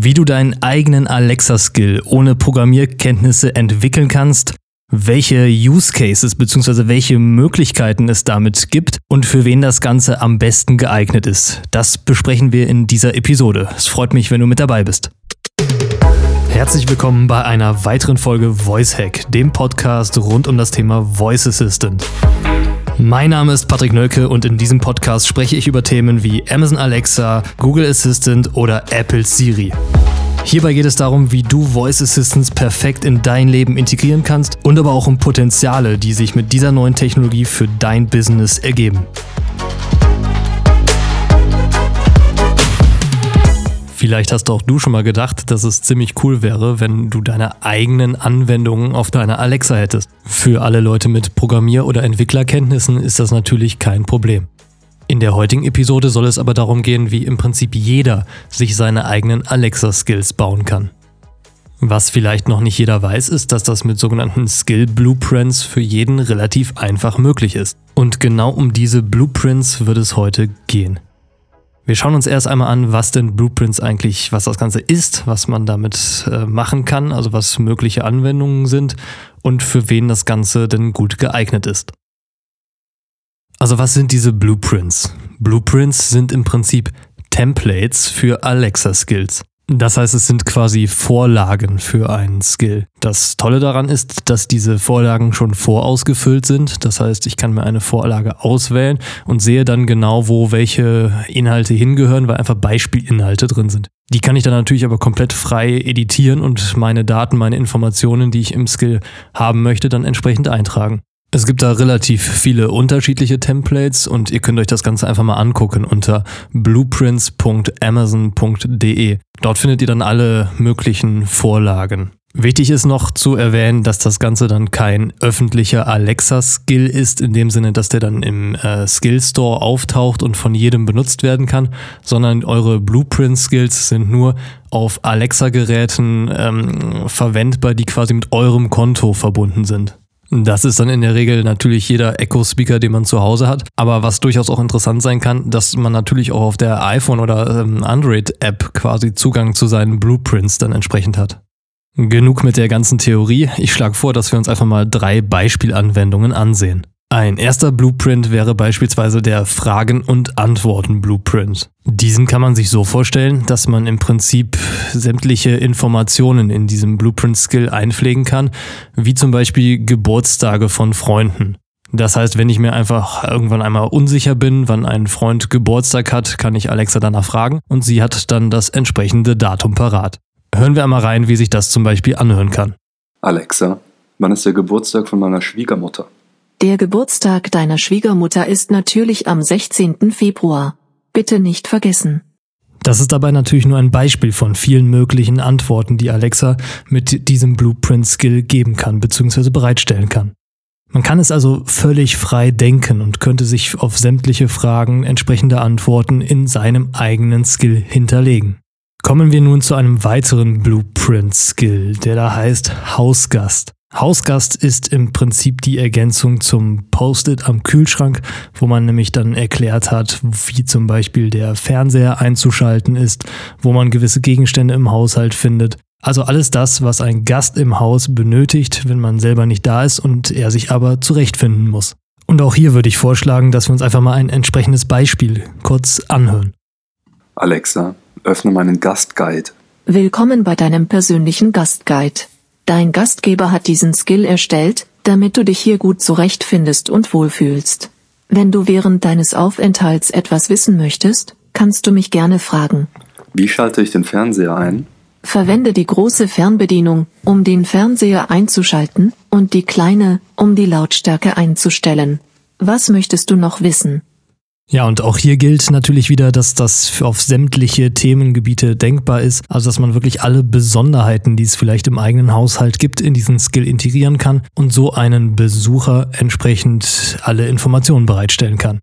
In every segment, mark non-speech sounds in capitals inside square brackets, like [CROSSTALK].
Wie du deinen eigenen Alexa-Skill ohne Programmierkenntnisse entwickeln kannst, welche Use Cases bzw. welche Möglichkeiten es damit gibt und für wen das Ganze am besten geeignet ist. Das besprechen wir in dieser Episode. Es freut mich, wenn du mit dabei bist. Herzlich willkommen bei einer weiteren Folge Voice Hack, dem Podcast rund um das Thema Voice Assistant. Mein Name ist Patrick Nölke und in diesem Podcast spreche ich über Themen wie Amazon Alexa, Google Assistant oder Apple Siri. Hierbei geht es darum, wie du Voice Assistants perfekt in dein Leben integrieren kannst und aber auch um Potenziale, die sich mit dieser neuen Technologie für dein Business ergeben. Vielleicht hast auch du schon mal gedacht, dass es ziemlich cool wäre, wenn du deine eigenen Anwendungen auf deiner Alexa hättest. Für alle Leute mit Programmier- oder Entwicklerkenntnissen ist das natürlich kein Problem. In der heutigen Episode soll es aber darum gehen, wie im Prinzip jeder sich seine eigenen Alexa-Skills bauen kann. Was vielleicht noch nicht jeder weiß, ist, dass das mit sogenannten Skill Blueprints für jeden relativ einfach möglich ist. Und genau um diese Blueprints wird es heute gehen. Wir schauen uns erst einmal an, was denn Blueprints eigentlich, was das Ganze ist, was man damit äh, machen kann, also was mögliche Anwendungen sind und für wen das Ganze denn gut geeignet ist. Also was sind diese Blueprints? Blueprints sind im Prinzip Templates für Alexa-Skills. Das heißt, es sind quasi Vorlagen für einen Skill. Das Tolle daran ist, dass diese Vorlagen schon vorausgefüllt sind. Das heißt, ich kann mir eine Vorlage auswählen und sehe dann genau, wo welche Inhalte hingehören, weil einfach Beispielinhalte drin sind. Die kann ich dann natürlich aber komplett frei editieren und meine Daten, meine Informationen, die ich im Skill haben möchte, dann entsprechend eintragen. Es gibt da relativ viele unterschiedliche Templates und ihr könnt euch das Ganze einfach mal angucken unter blueprints.amazon.de. Dort findet ihr dann alle möglichen Vorlagen. Wichtig ist noch zu erwähnen, dass das Ganze dann kein öffentlicher Alexa-Skill ist, in dem Sinne, dass der dann im äh, Skill Store auftaucht und von jedem benutzt werden kann, sondern eure Blueprint-Skills sind nur auf Alexa-Geräten ähm, verwendbar, die quasi mit eurem Konto verbunden sind. Das ist dann in der Regel natürlich jeder Echo-Speaker, den man zu Hause hat. Aber was durchaus auch interessant sein kann, dass man natürlich auch auf der iPhone- oder ähm, Android-App quasi Zugang zu seinen Blueprints dann entsprechend hat. Genug mit der ganzen Theorie. Ich schlage vor, dass wir uns einfach mal drei Beispielanwendungen ansehen. Ein erster Blueprint wäre beispielsweise der Fragen- und Antworten-Blueprint. Diesen kann man sich so vorstellen, dass man im Prinzip sämtliche Informationen in diesem Blueprint-Skill einpflegen kann, wie zum Beispiel Geburtstage von Freunden. Das heißt, wenn ich mir einfach irgendwann einmal unsicher bin, wann ein Freund Geburtstag hat, kann ich Alexa danach fragen und sie hat dann das entsprechende Datum parat. Hören wir einmal rein, wie sich das zum Beispiel anhören kann. Alexa, wann ist der Geburtstag von meiner Schwiegermutter? Der Geburtstag deiner Schwiegermutter ist natürlich am 16. Februar. Bitte nicht vergessen. Das ist dabei natürlich nur ein Beispiel von vielen möglichen Antworten, die Alexa mit diesem Blueprint-Skill geben kann bzw. bereitstellen kann. Man kann es also völlig frei denken und könnte sich auf sämtliche Fragen entsprechende Antworten in seinem eigenen Skill hinterlegen. Kommen wir nun zu einem weiteren Blueprint-Skill, der da heißt Hausgast. Hausgast ist im Prinzip die Ergänzung zum Post-it am Kühlschrank, wo man nämlich dann erklärt hat, wie zum Beispiel der Fernseher einzuschalten ist, wo man gewisse Gegenstände im Haushalt findet. Also alles das, was ein Gast im Haus benötigt, wenn man selber nicht da ist und er sich aber zurechtfinden muss. Und auch hier würde ich vorschlagen, dass wir uns einfach mal ein entsprechendes Beispiel kurz anhören. Alexa, öffne meinen Gastguide. Willkommen bei deinem persönlichen Gastguide. Dein Gastgeber hat diesen Skill erstellt, damit du dich hier gut zurechtfindest und wohlfühlst. Wenn du während deines Aufenthalts etwas wissen möchtest, kannst du mich gerne fragen. Wie schalte ich den Fernseher ein? Verwende die große Fernbedienung, um den Fernseher einzuschalten, und die kleine, um die Lautstärke einzustellen. Was möchtest du noch wissen? Ja, und auch hier gilt natürlich wieder, dass das auf sämtliche Themengebiete denkbar ist. Also, dass man wirklich alle Besonderheiten, die es vielleicht im eigenen Haushalt gibt, in diesen Skill integrieren kann und so einen Besucher entsprechend alle Informationen bereitstellen kann.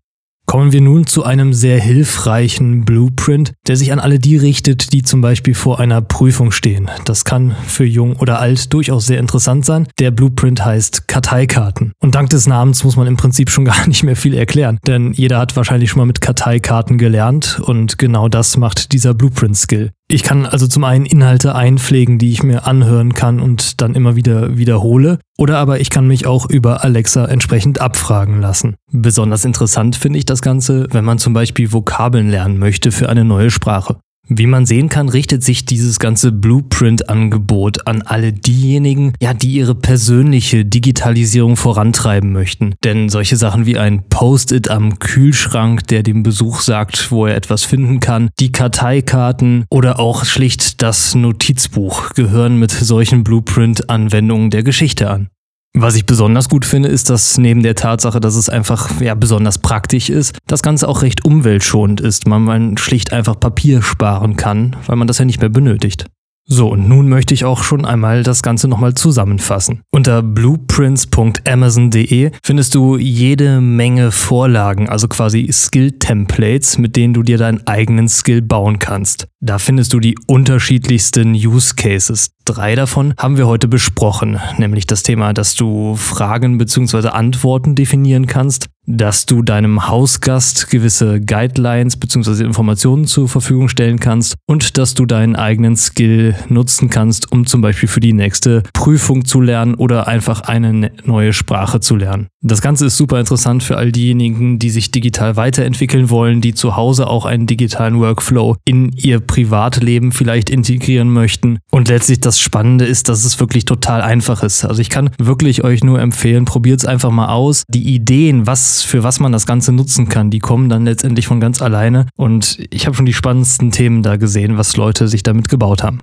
Kommen wir nun zu einem sehr hilfreichen Blueprint, der sich an alle die richtet, die zum Beispiel vor einer Prüfung stehen. Das kann für jung oder alt durchaus sehr interessant sein. Der Blueprint heißt Karteikarten. Und dank des Namens muss man im Prinzip schon [LAUGHS] gar nicht mehr viel erklären, denn jeder hat wahrscheinlich schon mal mit Karteikarten gelernt und genau das macht dieser Blueprint-Skill. Ich kann also zum einen Inhalte einpflegen, die ich mir anhören kann und dann immer wieder wiederhole, oder aber ich kann mich auch über Alexa entsprechend abfragen lassen. Besonders interessant finde ich das Ganze, wenn man zum Beispiel Vokabeln lernen möchte für eine neue Sprache. Wie man sehen kann, richtet sich dieses ganze Blueprint-Angebot an alle diejenigen, ja, die ihre persönliche Digitalisierung vorantreiben möchten. Denn solche Sachen wie ein Post-it am Kühlschrank, der dem Besuch sagt, wo er etwas finden kann, die Karteikarten oder auch schlicht das Notizbuch gehören mit solchen Blueprint-Anwendungen der Geschichte an. Was ich besonders gut finde, ist, dass neben der Tatsache, dass es einfach ja, besonders praktisch ist, das Ganze auch recht umweltschonend ist, man, man schlicht einfach Papier sparen kann, weil man das ja nicht mehr benötigt. So, und nun möchte ich auch schon einmal das Ganze nochmal zusammenfassen. Unter blueprints.amazon.de findest du jede Menge Vorlagen, also quasi Skill-Templates, mit denen du dir deinen eigenen Skill bauen kannst. Da findest du die unterschiedlichsten Use Cases. Drei davon haben wir heute besprochen, nämlich das Thema, dass du Fragen bzw. Antworten definieren kannst, dass du deinem Hausgast gewisse Guidelines bzw. Informationen zur Verfügung stellen kannst und dass du deinen eigenen Skill nutzen kannst, um zum Beispiel für die nächste Prüfung zu lernen oder einfach eine ne-, neue Sprache zu lernen. Das Ganze ist super interessant für all diejenigen, die sich digital weiterentwickeln wollen, die zu Hause auch einen digitalen Workflow in ihr Privatleben vielleicht integrieren möchten. Und letztlich das Spannende ist, dass es wirklich total einfach ist. Also ich kann wirklich euch nur empfehlen, probiert es einfach mal aus. Die Ideen, was für was man das Ganze nutzen kann, die kommen dann letztendlich von ganz alleine. Und ich habe schon die spannendsten Themen da gesehen, was Leute sich damit gebaut haben.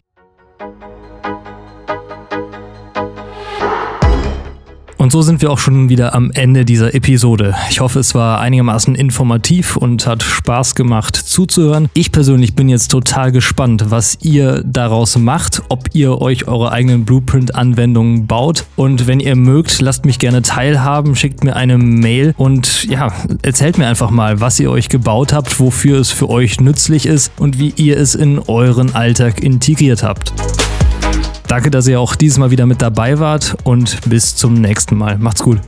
So sind wir auch schon wieder am Ende dieser Episode. Ich hoffe, es war einigermaßen informativ und hat Spaß gemacht zuzuhören. Ich persönlich bin jetzt total gespannt, was ihr daraus macht, ob ihr euch eure eigenen Blueprint-Anwendungen baut. Und wenn ihr mögt, lasst mich gerne teilhaben, schickt mir eine Mail und ja, erzählt mir einfach mal, was ihr euch gebaut habt, wofür es für euch nützlich ist und wie ihr es in euren Alltag integriert habt. Danke, dass ihr auch dieses Mal wieder mit dabei wart und bis zum nächsten Mal. Macht's gut.